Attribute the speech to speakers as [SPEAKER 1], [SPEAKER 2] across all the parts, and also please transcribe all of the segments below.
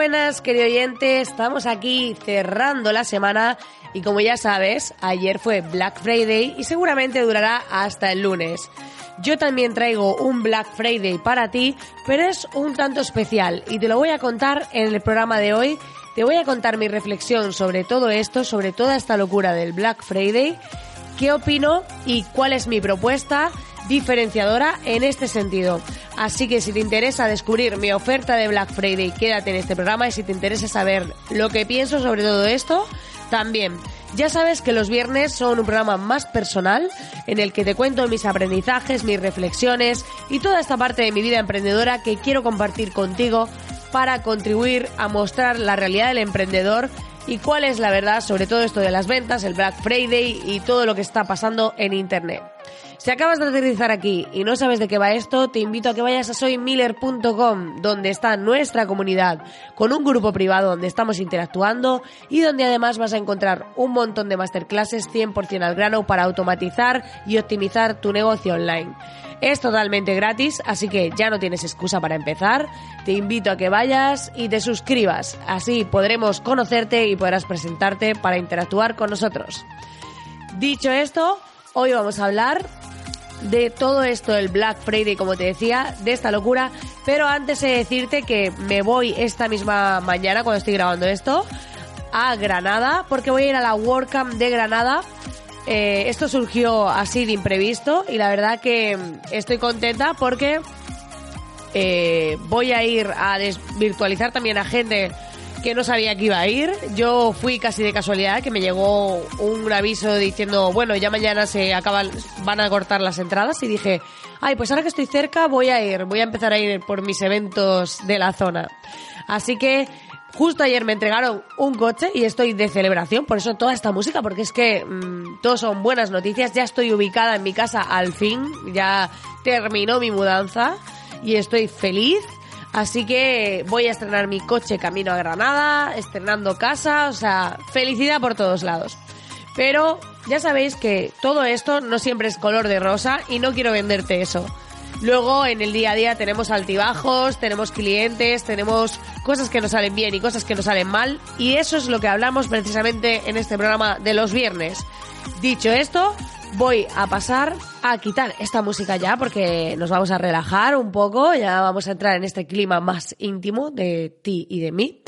[SPEAKER 1] Buenas, querido oyente. Estamos aquí cerrando la semana y como ya sabes, ayer fue Black Friday y seguramente durará hasta el lunes. Yo también traigo un Black Friday para ti, pero es un tanto especial y te lo voy a contar en el programa de hoy. Te voy a contar mi reflexión sobre todo esto, sobre toda esta locura del Black Friday, qué opino y cuál es mi propuesta diferenciadora en este sentido. Así que si te interesa descubrir mi oferta de Black Friday, quédate en este programa y si te interesa saber lo que pienso sobre todo esto, también. Ya sabes que los viernes son un programa más personal en el que te cuento mis aprendizajes, mis reflexiones y toda esta parte de mi vida emprendedora que quiero compartir contigo para contribuir a mostrar la realidad del emprendedor y cuál es la verdad sobre todo esto de las ventas, el Black Friday y todo lo que está pasando en Internet. Si acabas de aterrizar aquí y no sabes de qué va esto, te invito a que vayas a soymiller.com, donde está nuestra comunidad, con un grupo privado donde estamos interactuando y donde además vas a encontrar un montón de masterclasses 100% al grano para automatizar y optimizar tu negocio online. Es totalmente gratis, así que ya no tienes excusa para empezar. Te invito a que vayas y te suscribas. Así podremos conocerte y podrás presentarte para interactuar con nosotros. Dicho esto, hoy vamos a hablar de todo esto, el Black Friday, como te decía, de esta locura. Pero antes de decirte que me voy esta misma mañana, cuando estoy grabando esto, a Granada, porque voy a ir a la WordCamp de Granada. Eh, esto surgió así de imprevisto y la verdad que estoy contenta porque eh, voy a ir a desvirtualizar también a gente que no sabía que iba a ir. Yo fui casi de casualidad, que me llegó un aviso diciendo, bueno, ya mañana se acaban, van a cortar las entradas y dije, ay, pues ahora que estoy cerca voy a ir, voy a empezar a ir por mis eventos de la zona. Así que justo ayer me entregaron un coche y estoy de celebración, por eso toda esta música, porque es que mm, todos son buenas noticias, ya estoy ubicada en mi casa al fin, ya terminó mi mudanza y estoy feliz Así que voy a estrenar mi coche camino a Granada, estrenando casa, o sea, felicidad por todos lados. Pero ya sabéis que todo esto no siempre es color de rosa y no quiero venderte eso. Luego en el día a día tenemos altibajos, tenemos clientes, tenemos cosas que nos salen bien y cosas que nos salen mal y eso es lo que hablamos precisamente en este programa de los viernes. Dicho esto, voy a pasar a quitar esta música ya porque nos vamos a relajar un poco, ya vamos a entrar en este clima más íntimo de ti y de mí.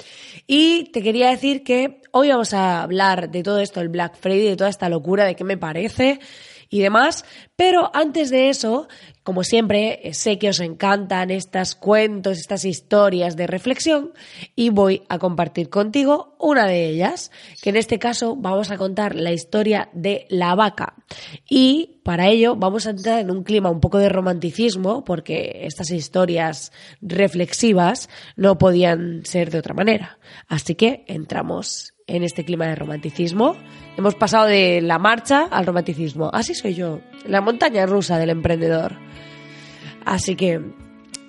[SPEAKER 1] Y te quería decir que hoy vamos a hablar de todo esto, el Black Friday, de toda esta locura, de qué me parece y demás. Pero antes de eso, como siempre, sé que os encantan estos cuentos, estas historias de reflexión y voy a compartir contigo una de ellas, que en este caso vamos a contar la historia de la vaca. Y para ello vamos a entrar en un clima un poco de romanticismo, porque estas historias reflexivas no podían ser de otra manera. Así que entramos en este clima de romanticismo. Hemos pasado de la marcha al romanticismo. Así soy yo, la montaña rusa del emprendedor. Así que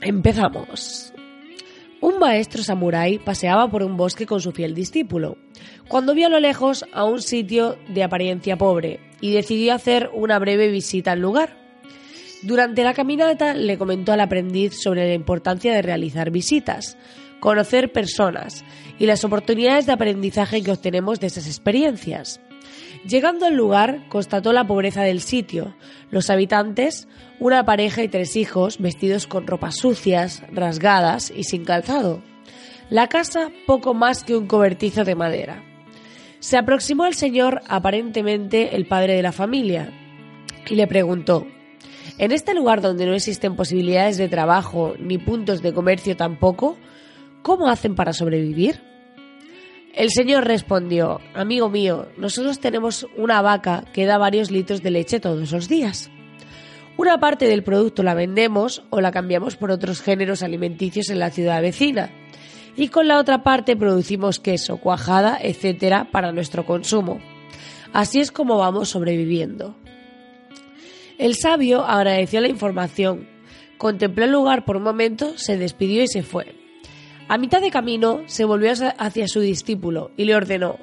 [SPEAKER 1] empezamos. Un maestro samurái paseaba por un bosque con su fiel discípulo, cuando vio a lo lejos a un sitio de apariencia pobre y decidió hacer una breve visita al lugar. Durante la caminata le comentó al aprendiz sobre la importancia de realizar visitas, conocer personas y las oportunidades de aprendizaje que obtenemos de esas experiencias. Llegando al lugar, constató la pobreza del sitio. Los habitantes, una pareja y tres hijos, vestidos con ropas sucias, rasgadas y sin calzado. La casa poco más que un cobertizo de madera. Se aproximó al señor, aparentemente el padre de la familia, y le preguntó ¿En este lugar donde no existen posibilidades de trabajo ni puntos de comercio tampoco, cómo hacen para sobrevivir? El señor respondió, amigo mío, nosotros tenemos una vaca que da varios litros de leche todos los días. Una parte del producto la vendemos o la cambiamos por otros géneros alimenticios en la ciudad vecina. Y con la otra parte producimos queso, cuajada, etcétera, para nuestro consumo. Así es como vamos sobreviviendo. El sabio agradeció la información, contempló el lugar por un momento, se despidió y se fue. A mitad de camino se volvió hacia su discípulo y le ordenó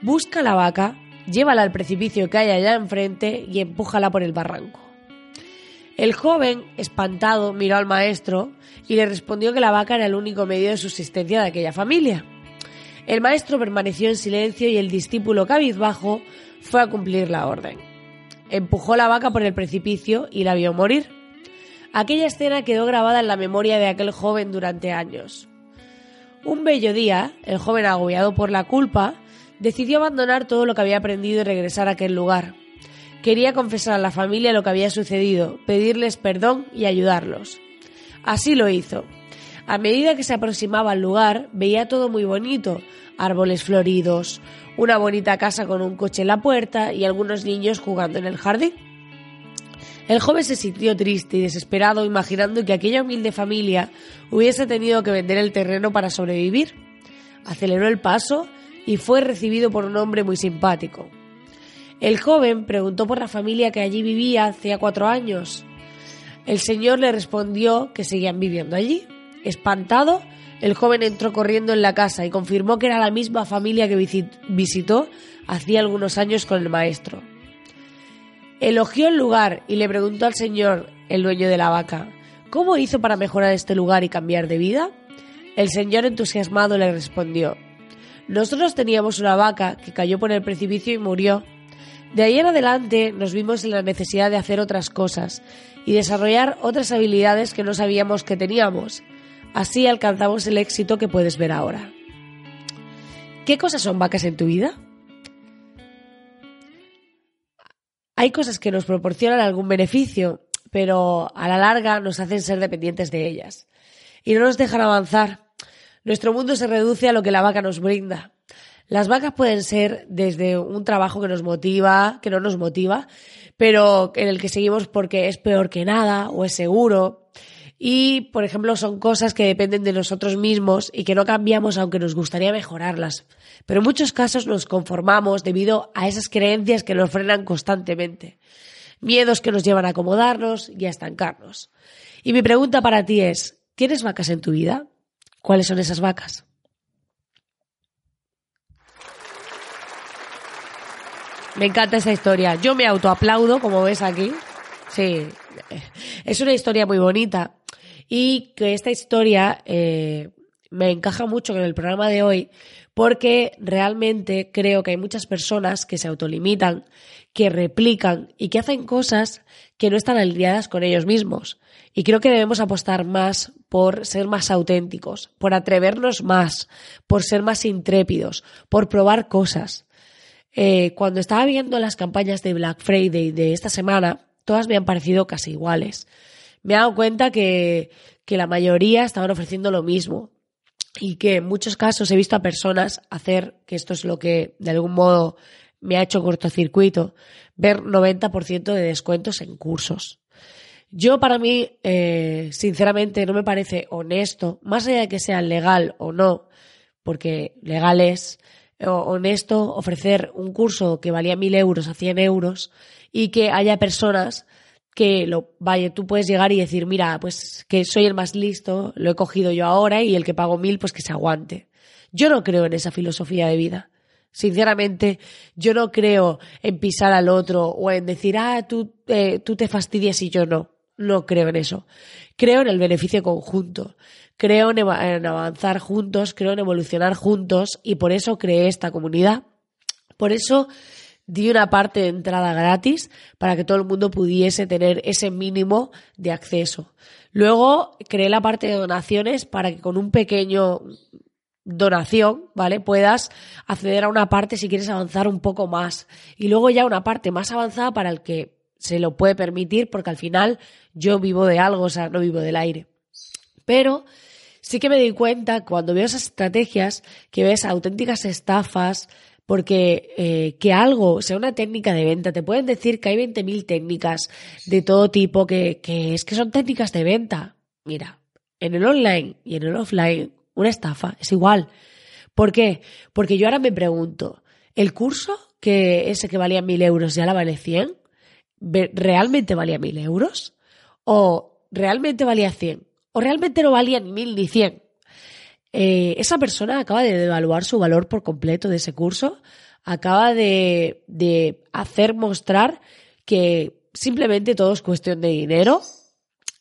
[SPEAKER 1] Busca la vaca, llévala al precipicio que hay allá enfrente y empújala por el barranco. El joven, espantado, miró al maestro y le respondió que la vaca era el único medio de subsistencia de aquella familia. El maestro permaneció en silencio y el discípulo cabizbajo fue a cumplir la orden. Empujó la vaca por el precipicio y la vio morir. Aquella escena quedó grabada en la memoria de aquel joven durante años. Un bello día, el joven agobiado por la culpa, decidió abandonar todo lo que había aprendido y regresar a aquel lugar. Quería confesar a la familia lo que había sucedido, pedirles perdón y ayudarlos. Así lo hizo. A medida que se aproximaba al lugar, veía todo muy bonito, árboles floridos, una bonita casa con un coche en la puerta y algunos niños jugando en el jardín. El joven se sintió triste y desesperado imaginando que aquella humilde familia hubiese tenido que vender el terreno para sobrevivir. Aceleró el paso y fue recibido por un hombre muy simpático. El joven preguntó por la familia que allí vivía hacía cuatro años. El señor le respondió que seguían viviendo allí. Espantado, el joven entró corriendo en la casa y confirmó que era la misma familia que visitó hacía algunos años con el maestro. Elogió el lugar y le preguntó al señor, el dueño de la vaca, ¿cómo hizo para mejorar este lugar y cambiar de vida? El señor entusiasmado le respondió, nosotros teníamos una vaca que cayó por el precipicio y murió. De ahí en adelante nos vimos en la necesidad de hacer otras cosas y desarrollar otras habilidades que no sabíamos que teníamos. Así alcanzamos el éxito que puedes ver ahora. ¿Qué cosas son vacas en tu vida? Hay cosas que nos proporcionan algún beneficio, pero a la larga nos hacen ser dependientes de ellas y no nos dejan avanzar. Nuestro mundo se reduce a lo que la vaca nos brinda. Las vacas pueden ser desde un trabajo que nos motiva, que no nos motiva, pero en el que seguimos porque es peor que nada o es seguro. Y, por ejemplo, son cosas que dependen de nosotros mismos y que no cambiamos aunque nos gustaría mejorarlas. Pero en muchos casos nos conformamos debido a esas creencias que nos frenan constantemente. Miedos que nos llevan a acomodarnos y a estancarnos. Y mi pregunta para ti es, ¿tienes vacas en tu vida? ¿Cuáles son esas vacas? Me encanta esa historia. Yo me autoaplaudo, como ves aquí. Sí, es una historia muy bonita. Y que esta historia eh, me encaja mucho con el programa de hoy porque realmente creo que hay muchas personas que se autolimitan, que replican y que hacen cosas que no están alineadas con ellos mismos. Y creo que debemos apostar más por ser más auténticos, por atrevernos más, por ser más intrépidos, por probar cosas. Eh, cuando estaba viendo las campañas de Black Friday de esta semana, todas me han parecido casi iguales. Me he dado cuenta que, que la mayoría estaban ofreciendo lo mismo y que en muchos casos he visto a personas hacer, que esto es lo que de algún modo me ha hecho cortocircuito, ver 90% de descuentos en cursos. Yo para mí, eh, sinceramente, no me parece honesto, más allá de que sea legal o no, porque legal es, honesto ofrecer un curso que valía mil euros a 100 euros y que haya personas que lo vaya, tú puedes llegar y decir, mira, pues que soy el más listo, lo he cogido yo ahora y el que pago mil, pues que se aguante. Yo no creo en esa filosofía de vida. Sinceramente, yo no creo en pisar al otro o en decir, ah, tú, eh, tú te fastidias y yo no. No creo en eso. Creo en el beneficio conjunto. Creo en, en avanzar juntos, creo en evolucionar juntos y por eso creé esta comunidad. Por eso di una parte de entrada gratis para que todo el mundo pudiese tener ese mínimo de acceso. Luego creé la parte de donaciones para que con un pequeño donación, ¿vale? Puedas acceder a una parte si quieres avanzar un poco más. Y luego ya una parte más avanzada para el que se lo puede permitir, porque al final yo vivo de algo, o sea, no vivo del aire. Pero sí que me di cuenta cuando veo esas estrategias que ves auténticas estafas, porque eh, que algo sea una técnica de venta, te pueden decir que hay 20.000 técnicas de todo tipo, que, que es que son técnicas de venta. Mira, en el online y en el offline, una estafa es igual. ¿Por qué? Porque yo ahora me pregunto, ¿el curso que ese que valía 1.000 euros ya la vale 100? ¿Realmente valía 1.000 euros? ¿O realmente valía 100? ¿O realmente no valía ni 1.000 ni 100? Eh, esa persona acaba de devaluar su valor por completo de ese curso, acaba de, de hacer mostrar que simplemente todo es cuestión de dinero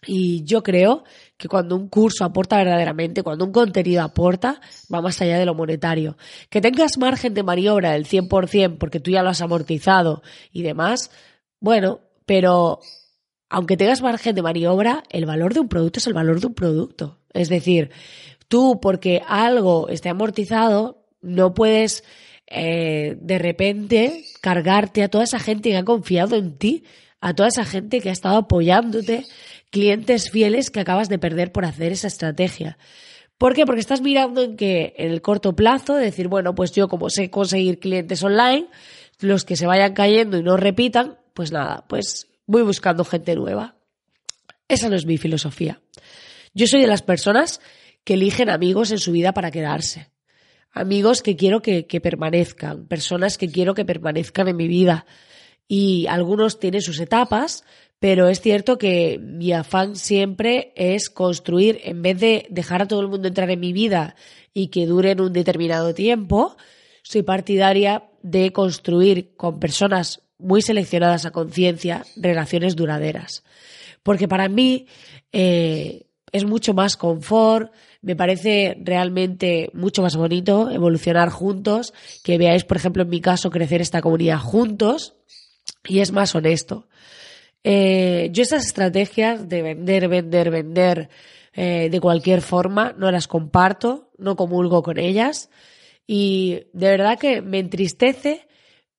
[SPEAKER 1] y yo creo que cuando un curso aporta verdaderamente, cuando un contenido aporta, va más allá de lo monetario. Que tengas margen de maniobra del 100% porque tú ya lo has amortizado y demás, bueno, pero aunque tengas margen de maniobra, el valor de un producto es el valor de un producto. Es decir, Tú, porque algo esté amortizado, no puedes eh, de repente cargarte a toda esa gente que ha confiado en ti, a toda esa gente que ha estado apoyándote, clientes fieles que acabas de perder por hacer esa estrategia. ¿Por qué? Porque estás mirando en que en el corto plazo, decir, bueno, pues yo como sé conseguir clientes online, los que se vayan cayendo y no repitan, pues nada, pues voy buscando gente nueva. Esa no es mi filosofía. Yo soy de las personas que eligen amigos en su vida para quedarse. Amigos que quiero que, permanezcan, personas que quiero que permanezcan en mi vida. Y algunos tienen sus etapas, pero es cierto que mi afán siempre es construir, en vez de dejar a todo el mundo entrar en mi vida y que duren un determinado tiempo, soy partidaria de construir con personas muy seleccionadas a conciencia relaciones duraderas. Porque para mí eh, es mucho más confort, me parece realmente mucho más bonito evolucionar juntos, que veáis, por ejemplo, en mi caso, crecer esta comunidad juntos y es más honesto. Eh, yo esas estrategias de vender, vender, vender eh, de cualquier forma no las comparto, no comulgo con ellas y de verdad que me entristece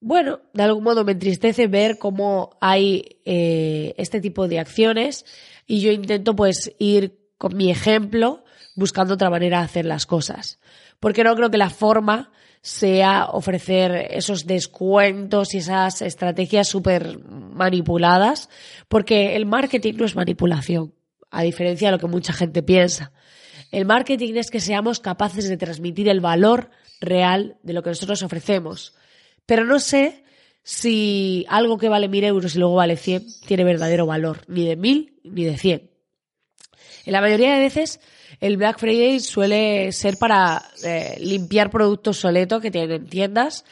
[SPEAKER 1] bueno, de algún modo me entristece ver cómo hay eh, este tipo de acciones y yo intento pues ir con mi ejemplo, buscando otra manera de hacer las cosas. Porque no creo que la forma sea ofrecer esos descuentos y esas estrategias súper manipuladas, porque el marketing no es manipulación, a diferencia de lo que mucha gente piensa. El marketing es que seamos capaces de transmitir el valor real de lo que nosotros ofrecemos. Pero no sé si algo que vale mil euros y luego vale 100 tiene verdadero valor, ni de mil ni de cien. En la mayoría de veces, el Black Friday suele ser para eh, limpiar productos soletos que tienen tiendas.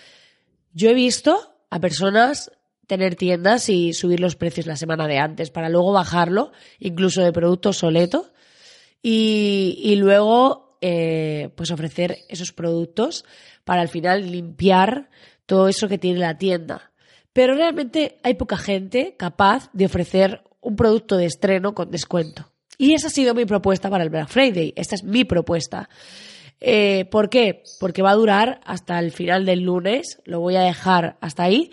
[SPEAKER 1] Yo he visto a personas tener tiendas y subir los precios la semana de antes para luego bajarlo, incluso de productos soletos, y, luego eh, pues ofrecer esos productos para al final limpiar todo eso que tiene la tienda. Pero realmente hay poca gente capaz de ofrecer un producto de estreno con descuento. Y esa ha sido mi propuesta para el Black Friday. Esta es mi propuesta. Eh, ¿Por qué? Porque va a durar hasta el final del lunes. Lo voy a dejar hasta ahí.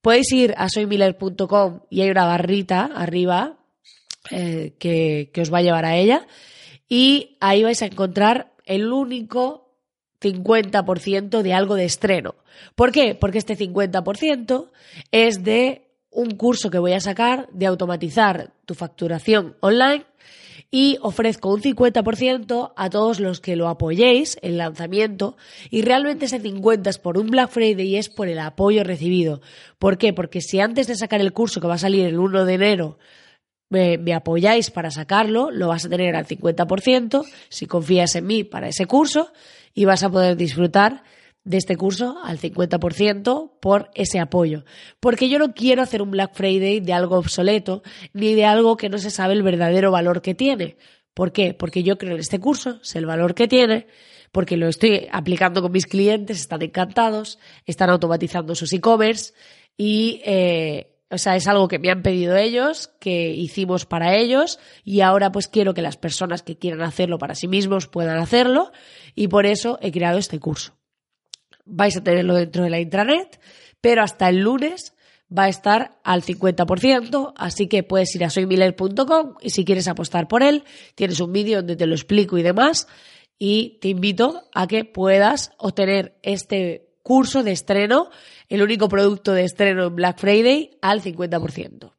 [SPEAKER 1] Podéis ir a soymiller.com y hay una barrita arriba eh, que, que os va a llevar a ella. Y ahí vais a encontrar el único 50% de algo de estreno. ¿Por qué? Porque este 50% es de un curso que voy a sacar de automatizar tu facturación online y ofrezco un 50% a todos los que lo apoyéis, el lanzamiento, y realmente ese 50 es por un Black Friday y es por el apoyo recibido. ¿Por qué? Porque si antes de sacar el curso que va a salir el 1 de enero me, me, apoyáis para sacarlo, lo vas a tener al 50%, si confías en mí para ese curso, y vas a poder disfrutar de este curso al 50% por ese apoyo. Porque yo no quiero hacer un Black Friday de algo obsoleto ni de algo que no se sabe el verdadero valor que tiene. ¿Por qué? Porque yo creo en este curso, sé el valor que tiene, porque lo estoy aplicando con mis clientes, están encantados, están automatizando sus e-commerce y, eh, o sea, es algo que me han pedido ellos, que hicimos para ellos y ahora pues quiero que las personas que quieran hacerlo para sí mismos puedan hacerlo y por eso he creado este curso vais a tenerlo dentro de la intranet, pero hasta el lunes va a estar al 50%, así que puedes ir a soymiller.com y si quieres apostar por él, tienes un vídeo donde te lo explico y demás, y te invito a que puedas obtener este curso de estreno, el único producto de estreno en Black Friday, al 50%.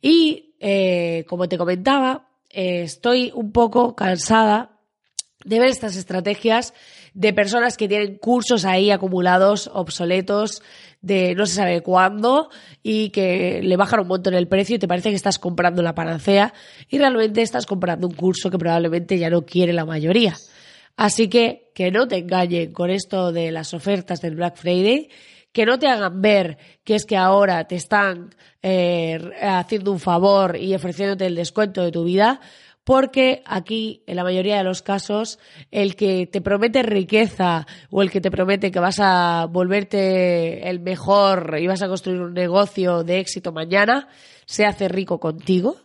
[SPEAKER 1] Y, eh, como te comentaba, eh, estoy un poco cansada de ver estas estrategias de personas que tienen cursos ahí acumulados, obsoletos, de no se sabe cuándo y que le bajan un montón el precio y te parece que estás comprando la panacea y realmente estás comprando un curso que probablemente ya no quiere la mayoría. Así que que no te engañen con esto de las ofertas del Black Friday, que no te hagan ver que es que ahora te están eh, haciendo un favor y ofreciéndote el descuento de tu vida, porque aquí, en la mayoría de los casos, el que te promete riqueza o el que te promete que vas a volverte el mejor y vas a construir un negocio de éxito mañana, se hace rico contigo,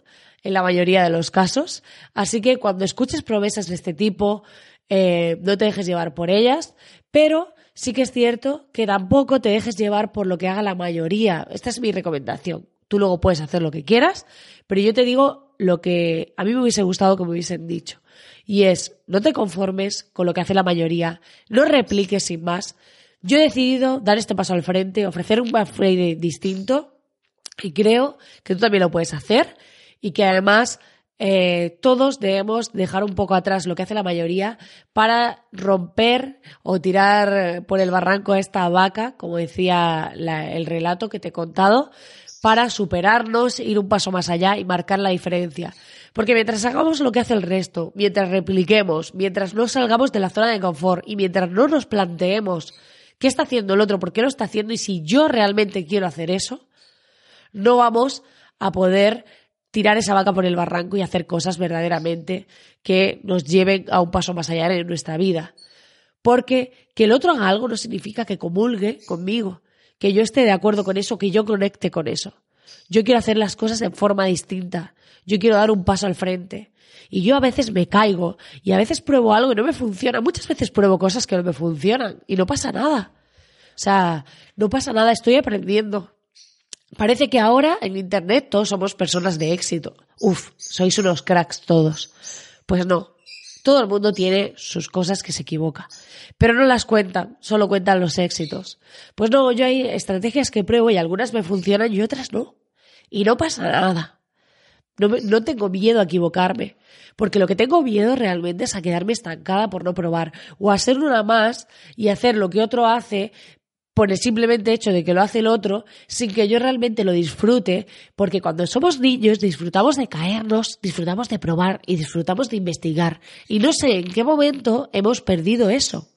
[SPEAKER 1] en la mayoría de los casos. Así que cuando escuches promesas de este tipo, eh, no te dejes llevar por ellas, pero sí que es cierto que tampoco te dejes llevar por lo que haga la mayoría. Esta es mi recomendación. Tú luego puedes hacer lo que quieras, pero yo te digo lo que a mí me hubiese gustado que me hubiesen dicho. Y es, no te conformes con lo que hace la mayoría, no repliques sin más. Yo he decidido dar este paso al frente, ofrecer un Black distinto y creo que tú también lo puedes hacer y que además eh, todos debemos dejar un poco atrás lo que hace la mayoría para romper o tirar por el barranco a esta vaca, como decía el relato que te he contado, para superarnos, ir un paso más allá y marcar la diferencia. Porque mientras hagamos lo que hace el resto, mientras repliquemos, mientras no salgamos de la zona de confort y mientras no nos planteemos qué está haciendo el otro, por qué lo está haciendo y si yo realmente quiero hacer eso, no vamos a poder tirar esa vaca por el barranco y hacer cosas verdaderamente que nos lleven a un paso más allá en nuestra vida. Porque que el otro haga algo no significa que comulgue conmigo, que yo esté de acuerdo con eso, que yo conecte con eso. Yo quiero hacer las cosas en forma distinta. Yo quiero dar un paso al frente. Y yo a veces me caigo y a veces pruebo algo y no me funciona. Muchas veces pruebo cosas que no me funcionan y no pasa nada. O sea, no pasa nada, estoy aprendiendo. Parece que ahora en Internet todos somos personas de éxito. Uf, sois unos cracks todos. Pues no, todo el mundo tiene sus cosas que se equivoca, pero no las cuentan, solo cuentan los éxitos. Pues no, yo hay estrategias que pruebo y algunas me funcionan y otras no. Y no pasa nada. No, no tengo miedo a equivocarme, porque lo que tengo miedo realmente es a quedarme estancada por no probar, o a ser una más y hacer lo que otro hace, por el simplemente hecho de que lo hace el otro, sin que yo realmente lo disfrute, porque cuando somos niños disfrutamos de caernos, disfrutamos de probar y disfrutamos de investigar. Y no sé en qué momento hemos perdido eso.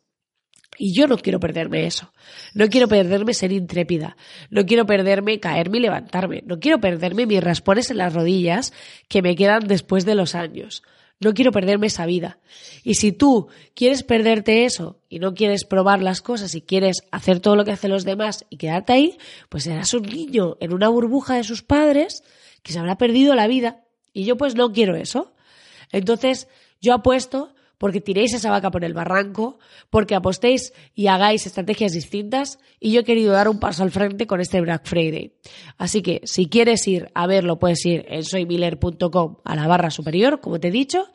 [SPEAKER 1] Y yo no quiero perderme eso. No quiero perderme ser intrépida. No quiero perderme caerme y levantarme. No quiero perderme mis raspones en las rodillas que me quedan después de los años. No quiero perderme esa vida. Y si tú quieres perderte eso y no quieres probar las cosas y quieres hacer todo lo que hacen los demás y quedarte ahí, pues serás un niño en una burbuja de sus padres que se habrá perdido la vida. Y yo pues no quiero eso. Entonces yo apuesto porque tiréis esa vaca por el barranco, porque apostéis y hagáis estrategias distintas y yo he querido dar un paso al frente con este Black Friday. Así que si quieres ir a verlo puedes ir en soymiller.com a la barra superior, como te he dicho,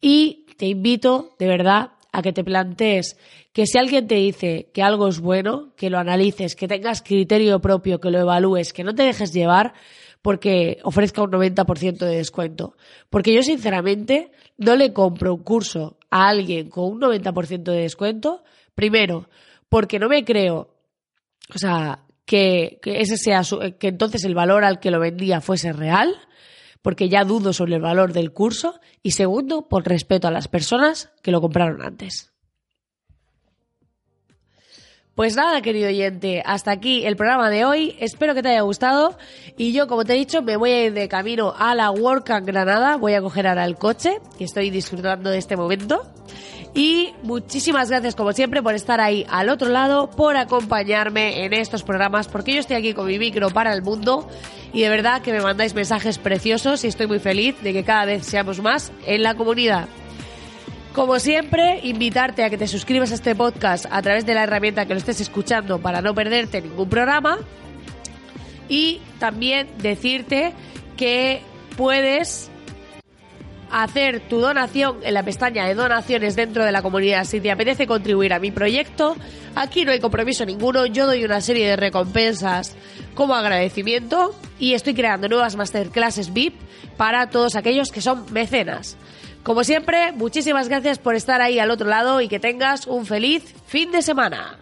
[SPEAKER 1] y te invito de verdad a que te plantees que si alguien te dice que algo es bueno, que lo analices, que tengas criterio propio, que lo evalúes, que no te dejes llevar porque ofrezca un 90% de descuento. Porque yo sinceramente no le compro un curso a alguien con un 90% de descuento, primero, porque no me creo, o sea, que, ese sea que entonces el valor al que lo vendía fuese real, porque ya dudo sobre el valor del curso, y segundo, por respeto a las personas que lo compraron antes. Pues nada, querido oyente, hasta aquí el programa de hoy. Espero que te haya gustado. Y yo, como te he dicho, me voy a ir de camino a la WordCamp Granada. Voy a coger ahora el coche, que estoy disfrutando de este momento. Y muchísimas gracias, como siempre, por estar ahí al otro lado, por acompañarme en estos programas, porque yo estoy aquí con mi micro para el mundo. Y de verdad que me mandáis mensajes preciosos y estoy muy feliz de que cada vez seamos más en la comunidad. Como siempre, invitarte a que te suscribas a este podcast a través de la herramienta que lo estés escuchando para no perderte ningún programa. Y también decirte que puedes hacer tu donación en la pestaña de donaciones dentro de la comunidad. Si te apetece contribuir a mi proyecto, aquí no hay compromiso ninguno. Yo doy una serie de recompensas como agradecimiento y estoy creando nuevas masterclasses VIP para todos aquellos que son mecenas. Como siempre, muchísimas gracias por estar ahí al otro lado y que tengas un feliz fin de semana.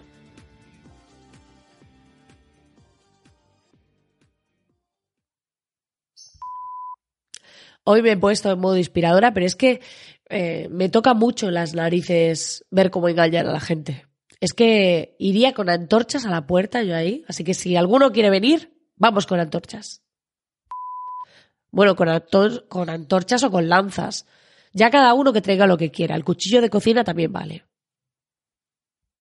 [SPEAKER 1] Hoy me he puesto en modo inspiradora, pero es que eh, me toca mucho las narices ver cómo engañar a la gente. Es que iría con antorchas a la puerta yo ahí, así que si alguno quiere venir, vamos con antorchas. Bueno, con, con antorchas o con lanzas. Ya cada uno que traiga lo que quiera. El cuchillo de cocina también vale.